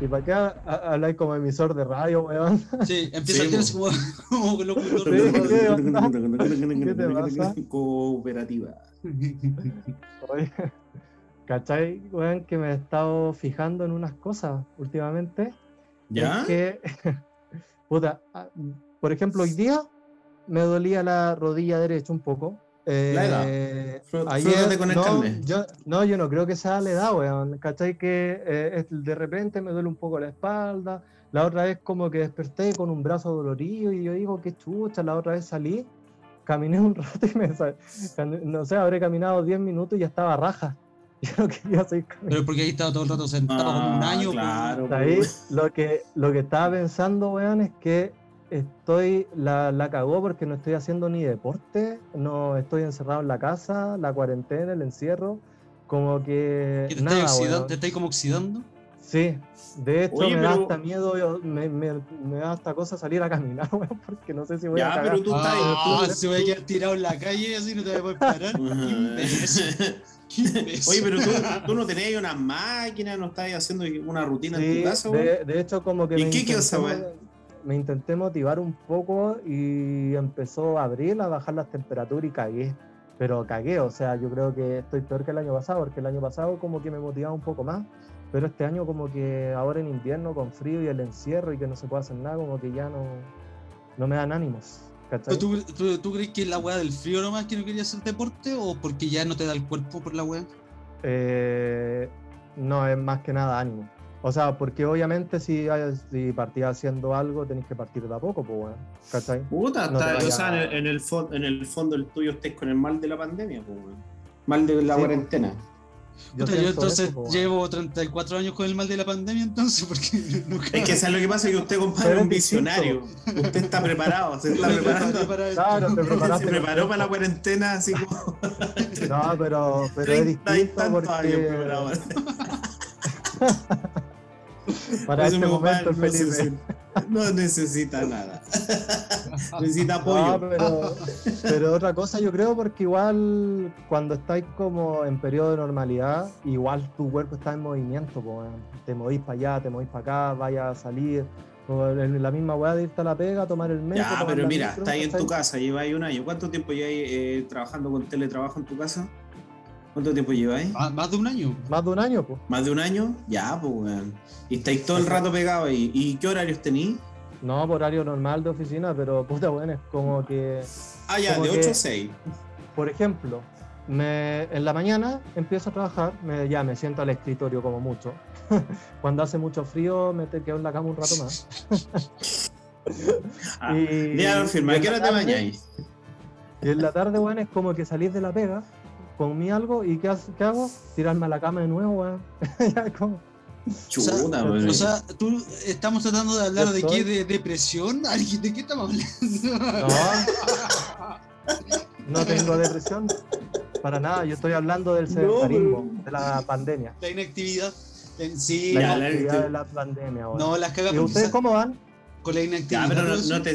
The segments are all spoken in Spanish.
¿Y para ha- habláis como emisor de radio, weón? Sí, empieza Sí, a tirarse como, como locutor. Sí, ¿qué onda? ¿Qué te pasa? Cooperativa. Oye, ¿Cachai, weón? Que me he estado fijando en unas cosas últimamente. ¿Ya? Es que, puta, ah, por ejemplo, hoy día me dolía la rodilla derecha un poco. Eh, La edad. Con el no, yo, no, yo no creo que sea la edad, weón. ¿Cachai? Que eh, de repente me duele un poco la espalda. La otra vez como que desperté con un brazo dolorido y yo digo, qué chucha. La otra vez salí, caminé un rato y me... No sé, habré caminado 10 minutos y ya estaba raja. Yo no quería seguir caminando. Pero porque ahí estado todo el rato sentado como un Ah, año. pues. Claro. ¿Sabéis? Lo que, lo que estaba pensando, weón, es que estoy, la, la cagó porque no estoy haciendo ni deporte, no estoy encerrado en la casa, la cuarentena, el encierro, como que ¿Que te, nada, oxidando, weón. ¿Te estáis como oxidando? Sí, de hecho Oye, me da pero- hasta miedo, yo- me, me- me da hasta cosa salir a caminar, weón, porque no sé si voy a Ya, cagar. pero tú estás. Ah, tú- se va a quedar tirado en la calle así no te vas a poder parar. Oye, pero tú, tú no tenías una máquina, no estás haciendo una rutina en Sí, tu casa, de, de hecho como que ¿Y me qué quedó esa? Me intenté motivar un poco y empezó abril a bajar las temperaturas y cagué. Pero cagué, o sea, yo creo que estoy peor que el año pasado, porque el año pasado como que me motivaba un poco más, pero este año como que ahora en invierno con frío y el encierro y que no se puede hacer nada, como que ya no, no me dan ánimos. ¿Tú, tú, tú crees que es la weá del frío nomás que no quería hacer deporte o porque ya no te da el cuerpo por la weá? Eh, no, es más que nada ánimo. O sea, porque obviamente si, si partís haciendo algo, tenéis que partir de a poco, pues bueno, ¿cachai? Puta, No está- o sea, en el, en, el fo- en el fondo el tuyo estés con el mal de la pandemia, pues, güey. Mal de la Sí, cuarentena. Yo, siento entonces eso, llevo 34 años con el mal de la pandemia entonces porque nunca... Es que ¿sabes lo que pasa? Que usted, compadre, es un visionario. Usted está preparado, se está preparando. para. Claro, te Se preparaste. preparó para la cuarentena así como No, pero, pero es 30 y distinto años porque. para Eso este momento, compadre no, Felipe. necesita, no necesita nada. necesita apoyo. No, pero, pero otra cosa yo creo porque igual cuando estáis como en periodo de normalidad, igual tu cuerpo está en movimiento, po, te movís para allá, te movís para acá, vayas a salir, o en la misma weá de irte a la pega, tomar el metro. Ya, pero mira, micro, está ahí en tu casa, lleváis un año. ¿Cuánto tiempo lleváis eh, trabajando con teletrabajo en tu casa? ¿Cuánto tiempo lleváis? Más, más de un año. Más de un año, pues. ¿Más de un año? Ya, pues, weón. Y estáis todo el rato pegados ahí. ¿Y qué horarios tenéis? No por horario normal de oficina, pero puta weón, es como que Ah, ya, de que- 8 a 6. Por ejemplo, me, en la mañana empiezo a trabajar, me, ya me siento al escritorio como mucho. Cuando hace mucho frío me te quedo en la cama un rato más. Ah, Y- ya, firma, y ¿a en qué hora te bañáis? Y en la tarde, weón, es como que salís de la pega, comí algo y ¿qué, qué hago? Tirarme a la cama de nuevo, weón. Ya como- Chuta, o sea. O sea, tú estamos tratando de hablar de qué, de depresión. ¿De qué estamos hablando? No, no tengo depresión. Para nada, yo estoy hablando del sedentarismo, de la pandemia. La inactividad. En- Sí, La Ya, no, la- actividad de la pandemia, weón. no, las cagas ¿Y ustedes cómo van? con la ya, inactividad. pero no, no te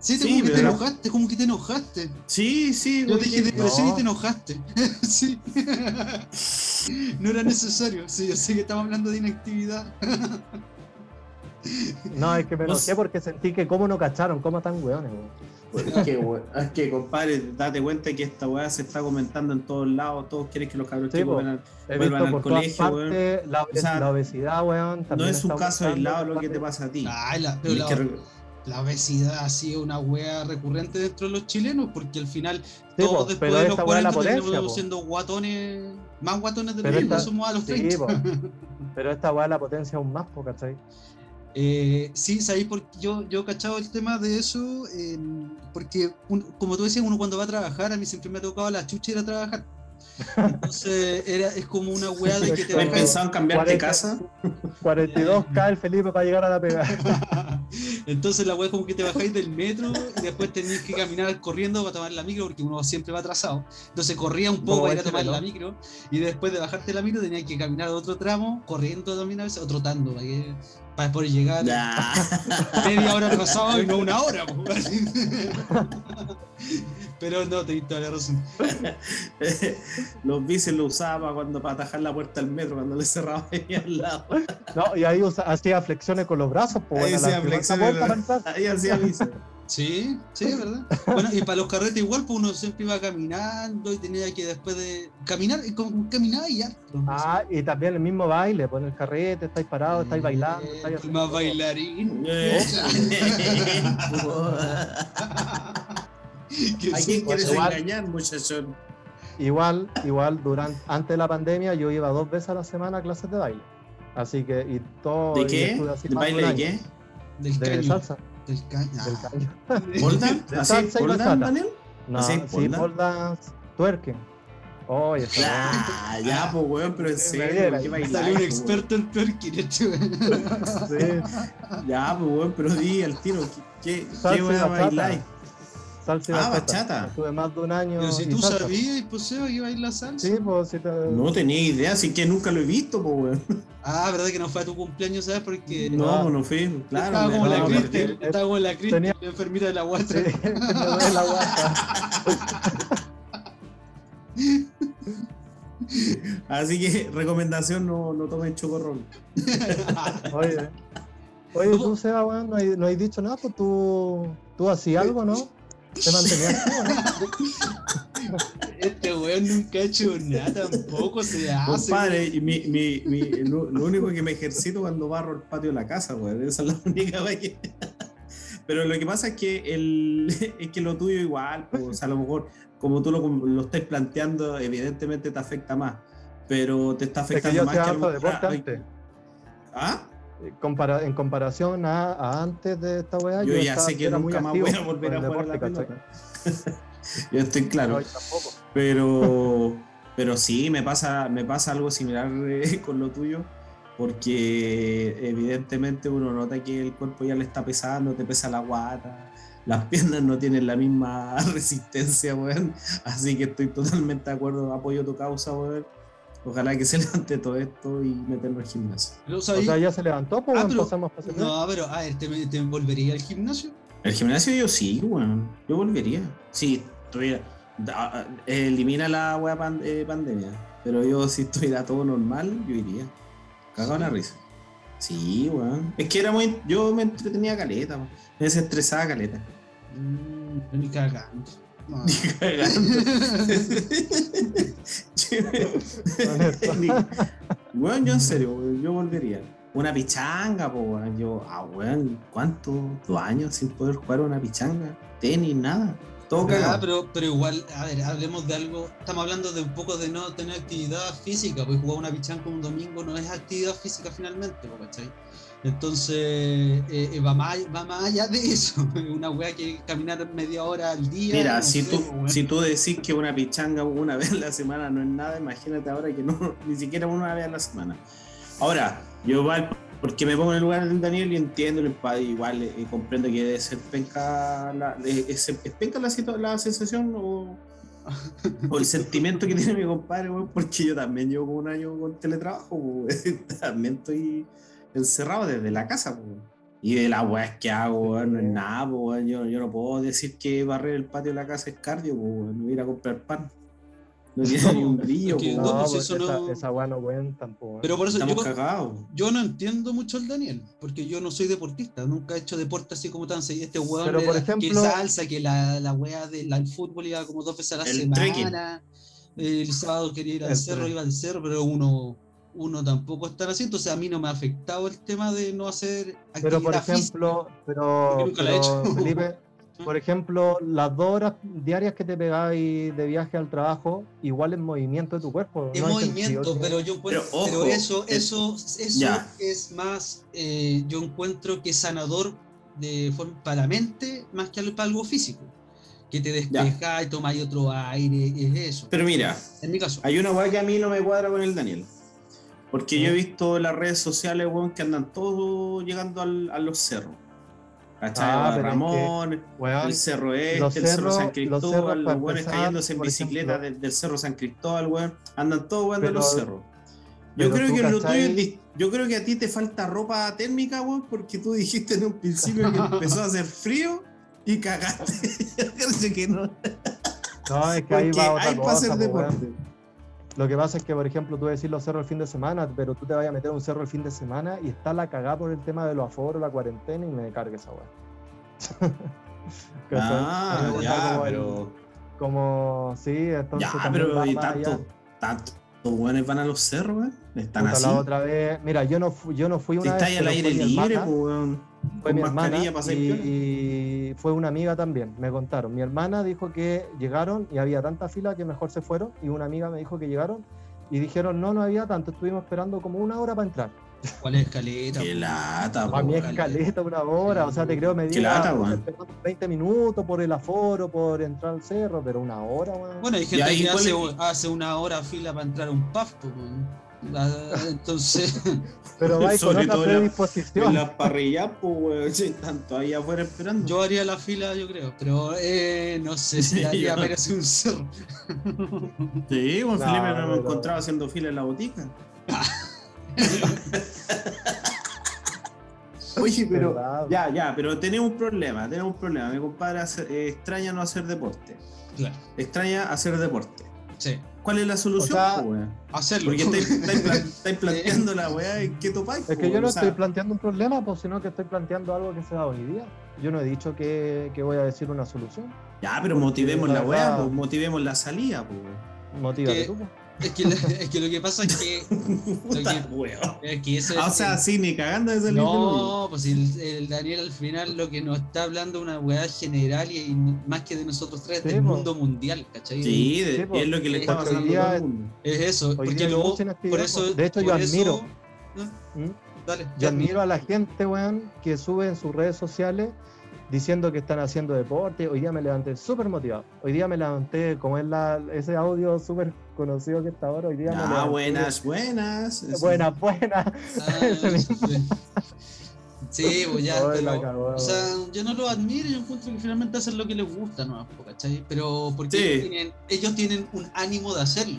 Sí, te- Sí, como que te enojaste, como que te enojaste. Sí, sí, Yo güey, dije depresión No. y te enojaste. sí. no era necesario. Sí, yo sé que estamos hablando de inactividad. No, es que me No enojé porque sentí que cómo no cacharon, cómo tan weones, weón. Es que, es que, compadre, date cuenta que esta weá se está comentando en todos lados. Todos quieren que los cabros Sí, Vuelvan al colegio, partes la, O sea, la obesidad, weón. No es un caso aislado lo que te pasa a ti. Ay, la, pero que la, obesidad ha sido una wea recurrente dentro de los chilenos, porque al final Sí, todos po, después de los esta weá es la 40 terminamos potencia, po. siendo guatones, más guatones de lo Pero que esta- somos a los Sí, 30. po. Pero esta weá es la potencia aún más, po, ¿cachai? Eh, sí, sabéis porque yo, yo he cachado el tema de eso, eh, porque un- como tú decías, uno cuando va a trabajar, a mí siempre me ha tocado la chucha ir a trabajar. Entonces era, es como una weá de que te ¿No has Ajá. bajas- pensado en cambiarte de 40. casa? 42K el Felipe para llegar a la pega. Entonces la weá es como que te bajáis del metro y después tenéis que caminar corriendo para tomar la micro porque uno siempre va atrasado. Entonces corría un poco para ir a tomar la micro y después de bajarte la micro tenías que caminar otro tramo corriendo también a veces o trotando para, que- para poder llegar media hora atrasado y no una hora. Pero no, te toda la razón. Los bicis lo usaba cuando para atajar la puerta del metro, cuando le cerraba ahí al lado. No, y ahí usa- hacía flexiones con los brazos, pues Ahí hacía flexiones. Ahí hacía bici. Sí, sí, es verdad. Bueno, y para los carretes igual, pues uno siempre iba caminando y tenía que después de caminar, y como caminaba y ya. Ah, y también el mismo baile, pues en el carrete, estáis parados, estáis bailando, Eh, estáis más bailarín. Que ¿A sí, quién quieres igual- engañar, muchachón? Igual, igual, durante, antes de la pandemia yo iba dos veces a la semana a clases de baile. Así que, y todo. ¿De qué? ¿De baile de qué? Del De caño. salsa, Del caño. del Ah. caño. ¿Pole dance? ¿Así? salsa y ¿Pole bachata. dance, Daniel? No, ¿Así, sí, pole pole dance, twerking. Oye, está Ah, ya, pues, weón, pero en serio, viera. ¿qué bailáis, Salió un pues, experto en twerking, este weón. Sí? Ya, pues, weón, pero di al tiro, ¿qué, qué, qué weón bailáis? Salsa y Ah, bachata. bachata. Estuve más de un año. Pero si tú salsa. sabías, pues Seba, que iba a ir la salsa. Sí, pues sí. Te... No tenía idea, así que nunca lo he visto, pues, weón. Ah, verdad que no fue a tu cumpleaños, ¿sabes? Porque No, pues no fui, claro. estaba como no, la perdí. estaba como la Cristel, Tenía- la enfermera de la guata. Sí, duele la guata. Así que, recomendación, no, no tomen chocorrol. Oye, oye tú, Seba, weón, no hay, no hay dicho nada, pues tú, tú hacías algo, ¿no? Te activo, ¿no? Este weón nunca ha hecho nada tampoco, se hace. Compadre, y mi, mi, mi, lo, lo único que me ejercito cuando barro el patio de la casa, weón. Esa es la única weón que. Pero lo que pasa es que el, es que lo tuyo igual, pues, o sea, a lo mejor como tú lo, lo estés planteando, evidentemente te afecta más. Pero te está Es que afectando yo más hacía que a lo mejor- deporte ay, antes. ¿Ah? Compara- en comparación a, a antes de esta weá, Yo yo, ya estaba- sé que era muy nunca más voy a volver a jugar a la deporte, pelota. Yo estoy claro. No. Pero, pero sí, me pasa, me pasa algo similar eh, con lo tuyo, porque evidentemente uno nota que el cuerpo ya le está pesando, te pesa la guata, las piernas no tienen la misma resistencia, weón. Así que estoy totalmente de acuerdo, apoyo tu causa, weón. Ojalá que se levante todo esto y meterlo al gimnasio. Pero, O sea, ya se levantó, pues Ah, pero- pasamos para hacer No, pero a ver, ¿te, te volvería al gimnasio? El gimnasio yo sí, weón. Yo volvería. Sí, estuviera. da- Elimina la weá pan- eh, pandemia. Pero yo si estuviera todo normal, yo iría. Cagado en la risa. Sí, weón. Es que era muy. Yo me entretenía caleta, weón. Me desestresaba caleta. Mm, ni cagando. No. Weón, yo en serio, weón, yo volvería. Una pichanga, po, weón. Yo, ah, weón, ¿cuánto? ¿Dos años sin poder jugar una pichanga? Tenis, nada. Todo Ah, pero, pero igual, a ver, hablemos de algo. Estamos hablando de un poco de no tener actividad física, pues jugar una pichanca un domingo no es actividad física finalmente, ¿cachai? Entonces, eh, eh, va, más, va más allá de eso. Una wea que caminar media hora al día. Mira, no si, sé, tú, pues, si tú decís que una pichanga una vez a la semana no es nada, imagínate ahora que no, ni siquiera una vez a la semana. Ahora, yo igual, porque me pongo en el lugar del Daniel y entiendo, igual eh, comprendo que debe ser penca la, es, es penca la, sensación o, o el sentimiento que tiene mi compadre, porque yo también llevo como un año con teletrabajo, también estoy encerrado desde la casa, weón. Y de las weas que hago, weón, no es nada, po, weón. Yo, yo no puedo decir que barrer el patio de la casa es cardio, po, weón. No ir a comprar pan. No tiene ni un brillo, es que po, no, pues pues esa, no- esa weá no pues. weón. Pero por eso Estamos yo, cagados. yo no entiendo mucho al Daniel, porque yo no soy deportista, nunca he hecho deporte así como tan seguido. Este weón, Pero, por era- que ejemplo- salsa, que la, la wea del fútbol iba como dos veces a la El semana. trekking. El sábado quería ir al El cerro, trekking. iba al cerro, pero uno, uno tampoco está así. Entonces a mí no me ha afectado el tema de no hacer actividad Pero por física. ejemplo, pero, nunca he pero, hecho. Felipe, por ejemplo, las dos horas diarias que te pegáis de viaje al trabajo, igual es movimiento de tu cuerpo. Es movimiento, pero yo encuentro, Pero, eso, es- eso, eso ya. es más, eh, yo encuentro que es sanador de forma para la mente más que al- para algo físico. Que te despeja y tomáis otro aire, es eso. Pero mira, en mi caso. hay una weá que a mí no me cuadra con el Daniel. Porque yo he visto en las redes sociales, weón, que andan todos llegando al- a los cerros. Ah, es Ramón, Weón, el cerro este, los el cerro San Cristóbal, los para empezar, cayéndose en bicicleta del cerro San Cristóbal, weón. Andan todos weón de los cerros. Yo creo que lo tuyo ¿cachai? es dis- yo creo que a ti te falta ropa térmica, weón, porque tú dijiste en un principio que empezó a hacer frío y cagaste. No. No, es que ahí va otra hay para hacer cosa, po, weón. deporte. Lo que pasa es que, por ejemplo, tú decís los cerros el fin de semana, pero tú te vayas a meter a un cerro el fin de semana y está la cagada por el tema de los aforos, la cuarentena y me cargue esa weá. Ah, ya, como el- pero. Como, sí, entonces. Ya, pero y allá. tanto, tanto. Los buenos van a los cerros, weón. Están Puta, así. la otra vez, mira, yo no, fu- yo no fui Si una está vez, ahí al aire libre, pues, weón. fue mi hermana pasáis piola. Y fue una amiga también, me contaron. Mi hermana dijo que llegaron y había tanta fila que mejor se fueron y una amiga me dijo que llegaron y dijeron no, no había tanto, estuvimos esperando como una hora para entrar. ¿Cuál es escaleta? Qué lata, Para mí po. es caleta una hora, o sea, te creo me Qué lata, diga, weón. esperando 20 minutos por el aforo, por entrar al cerro, pero una hora, weón. Bueno, hay gente ahí, que ¿cuál hace, una hora fila para entrar a un pub, pues, Entonces, pero vais con otra en la- predisposición. En las parrillas, pues, sí, Tanto ahí afuera esperando. yo haría la fila, yo creo, pero eh, no sé si Sí, ya yo- merece un cerro. Sí, con No, Felipe nos hemos pero- encontrado haciendo fila en la botica. Oye, pero. Ya, ya, pero tenemos un problema, tenemos un problema. Mi compadre hace- eh, extraña no hacer deporte. Claro, Extraña hacer deporte. Sí, ¿Cuál es la solución, O sea, po, weón? hacerlo. Porque estáis, estáis plan- estáis planteando la weá en qué topáis. Es que yo weón. no O sea, estoy planteando un problema, pues, sino que estoy planteando algo que se da hoy día. Yo no he dicho que, que voy a decir una solución. Ya, pero motivemos la la weá, po, motivemos la salida, weón. Motívate Que- tú. pues. Es que, es que lo que pasa es que, Puta, es que ese Ah, o sea, sí, ni cagando de salir de nuevo. No, pues el, el Daniel al final lo que nos está hablando es una weá general y, y más que de nosotros tres, Sí, del po. mundo mundial, ¿cachai? Sí, de- Sí, po. es lo que le está pasando el mundo. Es eso, porque mucha inactividad, por eso... De hecho, yo eso- admiro. ¿Mm? Dale, Yo admiro a la gente, weón, que sube en sus redes sociales diciendo que están haciendo deporte. Hoy día me levanté súper motivado. Hoy día me levanté, como es la, ese audio súper conocido que está ahora, hoy día me Ah, levanté. buenas, buenas. Eso. Buenas, buenas. Ah, sí. Pues ya, pero, cagó, o sea, yo no lo admiro, yo encuentro que finalmente hacen lo que les gusta, ¿no? ¿cachai? Pero porque Sí. ellos, tienen, ellos tienen un ánimo de hacerlo.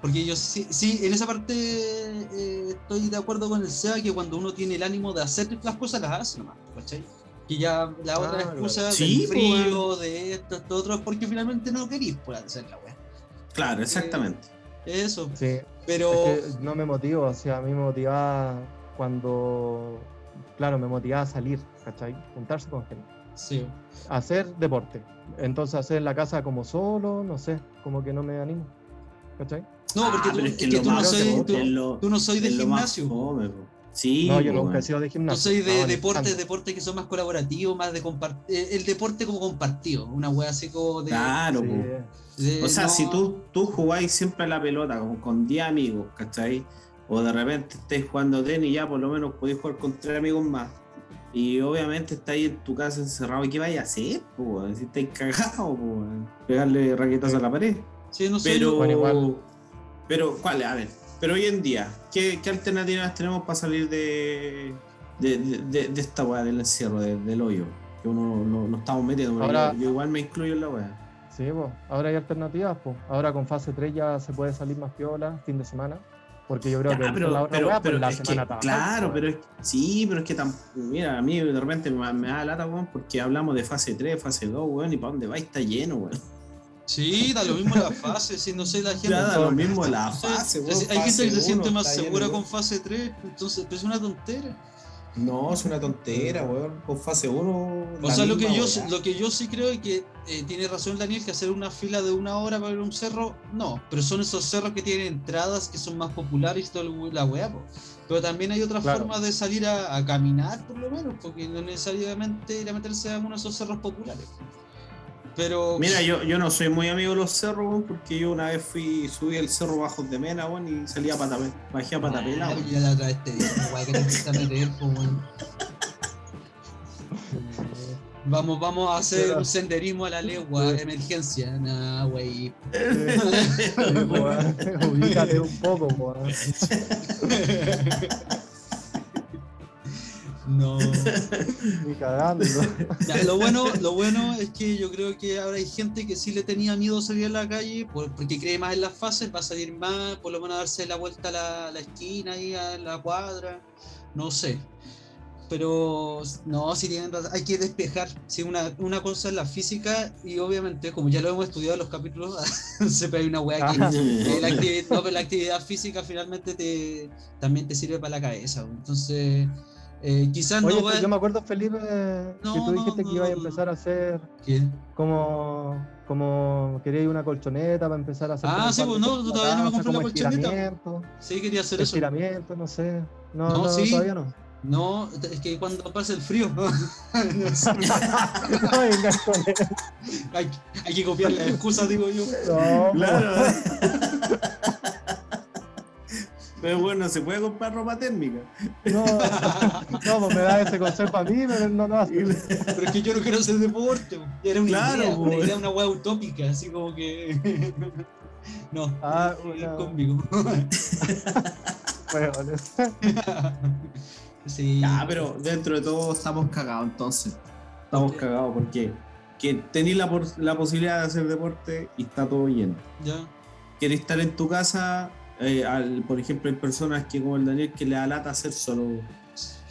Porque ellos sí, sí, en esa parte eh, estoy de acuerdo con el SEA que cuando uno tiene el ánimo de hacer las cosas, las hace nomás, ¿cachai? Que ya la otra Claro. excusa Sí, del pues, frío, de esto, esto, otro, es porque finalmente no querís por hacer la weá. Claro, exactamente. Eso, Sí, pero... es que no me motivo, o sea, a mí me motivaba cuando, claro, me motivaba a salir, ¿cachai? Juntarse con gente. Sí. Hacer deporte. Entonces hacer en la casa como solo, no sé, como que no me animo. ¿Cachai? No, porque Ah, tú, pero es que tú no soy, tú, tú no soy de gimnasio. Sí, no, yo nunca he sido de Yo gimnasio. soy de No, deportes, deportes que son más colaborativos, más de compartir. El deporte como compartido, una wea así como de. Claro, Sí. de- O sea, no- si tú, tú jugáis siempre a la pelota con, con 10 amigos, ¿cachai? O de repente estáis jugando tenis, ya por lo menos podéis jugar con 3 amigos más. Y obviamente estáis en tu casa encerrado. ¿Y qué vais a hacer? si estáis cagados, pegarle raquetas a la pared. Sí, no sé. Pero, Bueno, igual. pero, ¿cuál? A ver, pero hoy en día, ¿qué, qué alternativas tenemos para salir de, de, de, esta weá del encierro, de- del hoyo? Que uno no, no estamos metiendo. Ahora- yo, igual me incluyo en la weá. Sí, pues. Ahora hay alternativas, pues. Ahora con fase 3 ya se puede salir más piola, fin de semana. Porque yo creo Ya, que pero, la otra pero- pues, pero la es que, semana trabajar, claro, pues. pero es, sí, pero es que tam- mira, a mí de repente me, me da lata, weón, porque hablamos de fase 3, fase 2, weón, y para dónde va está lleno, weón. Sí, da lo mismo la fase, si no sé la gente. Ya da lo mismo la fase, weón. hay gente que se siente más segura con fase 3, entonces pues, es una tontera. No, es una tontera, weón. Con fase 1. O sea, lo que, yo, lo que yo sí creo es que eh, tiene razón Daniel, que hacer una fila de una hora para ver un cerro, no, pero son esos cerros que tienen entradas que son más populares y toda la weá. Pero también hay otras Claro. formas de salir a, a caminar, por lo menos, porque no necesariamente ir a meterse a uno de esos cerros populares. Pero. Mira, yo, yo no soy muy amigo de los cerros, weón, porque yo una vez fui, subí el cerro Bajos de Mena, weón, y salí a Patapela. Bajé a Patapela, weón. Ya la otra vez te dije, weá, que te empieza a meter, po, weón. Vamos, vamos a hacer un senderismo a la legua, emergencia. Nah, wey. Sí, po, weón. Ubícate un poco, po, weón. No. Ni cagando. Ya, lo, bueno, lo bueno es que yo creo que ahora hay gente que sí le tenía miedo a salir a la calle por- porque cree más en las fases, va a salir más, por lo menos a darse la vuelta a la, la esquina ahí a la cuadra, no sé. pero no, si tienen hay que despejar. Si una, una cosa es la física y obviamente, como ya lo hemos estudiado en los capítulos, siempre hay una weá que la, actividad, no, pero la actividad física finalmente te, también te sirve para la cabeza. Entonces, eh, quizás Oye, no va yo me acuerdo, Felipe, No, que tú dijiste no, que ibas a no. empezar a hacer ¿Qué? como, como querías una colchoneta para empezar a hacer. Ah, sí, pues no, todavía no me compré la colchoneta. Sí, quería hacer eso. estiramiento, no sé. No, No, no, sí. todavía no. No, es que cuando pasa el frío, no no vengas con eso. hay, hay que copiar las excusas, digo yo. No, Claro. Pero bueno, se puede comprar ropa térmica. no, no, pues me da ese consejo a mí, pero no, no. Pero es que yo no quiero hacer deporte. po. Era una Claro, idea, una idea, una wea utópica, así como que. no, Ah, no, una- conmigo. Bueno, sí. Ya, pero dentro de todo estamos cagados entonces. Estamos cagados porque que tenéis la, la posibilidad de hacer deporte y está todo lleno. Ya. Quieres estar en tu casa, eh, al- por ejemplo, hay personas que como el Daniel que le da lata hacer solo,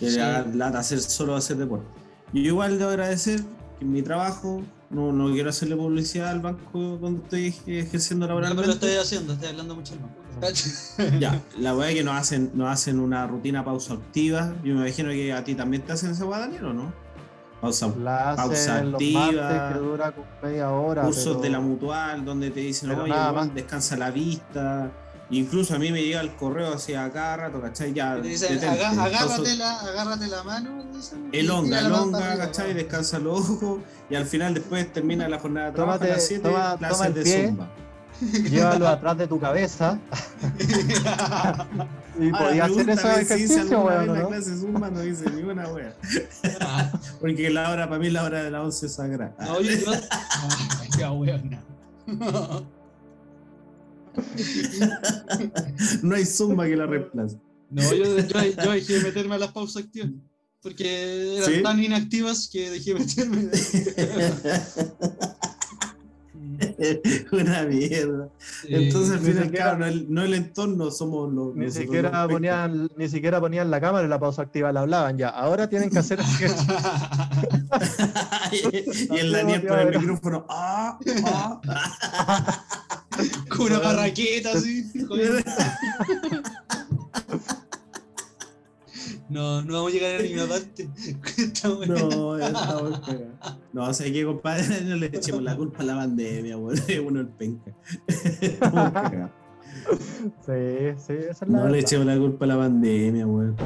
que Sí. le da lata hacer solo hacer deporte. Yo igual debo agradecer que en mi trabajo, no, no quiero hacerle publicidad al banco donde estoy ejerciendo No me lo laboralmente. estoy haciendo, estoy hablando mucho más. Ya, la weá es que nos hacen, nos hacen una rutina pausa activa. Yo me imagino que a ti también te hacen esa weá, Daniel, ¿o no? Pausa, la Pausa activa. que dura media hora. cursos pero- de la mutual donde te dicen, pero oye, nada descansa la vista. Incluso a mí me llega el correo así a cada rato, ¿cachai? Ya, dicen, detente. "Aga- agárrate, Entonces, la, agárrate la mano. dicen, elonga, la elonga, arriba, ¿cachai? weón. Descansa los ojos y al final después termina la jornada de trabajo Tómate- a las 7 toma- clases toma el de pie. zumba. Llévalo atrás de tu cabeza y Ahora, podía hacer ejercicios, alguna vez weón, la ¿no? clase de zumba no hice ni una wea. Porque la hora, para mí la hora de las 11 es sagrada. No, yo, ya, weón. No hay zumba que la reemplace. No, yo, yo, yo dejé de meterme a las pausas activas. Porque eran ¿Sí? tan inactivas que dejé de meterme. una mierda. Eh, Entonces, al ni fin y al siquiera- cabo, no el, no el entorno, somos los. Ni siquiera, los ponían, ni siquiera ponían la cámara y la pausa activa la hablaban ya. Ahora tienen que hacer y el Daniel con el micrófono. ¡Ah! ¡Ah! Con una barraqueta así. joder. No, no vamos a llegar a ninguna parte. No, ya estamos cagados. No, o sea que, compadre, no le echemos la culpa a la pandemia, weón. Es uno el penca. Estamos cagados. Sí, sí, esa es la No le echemos la culpa a la pandemia, weón.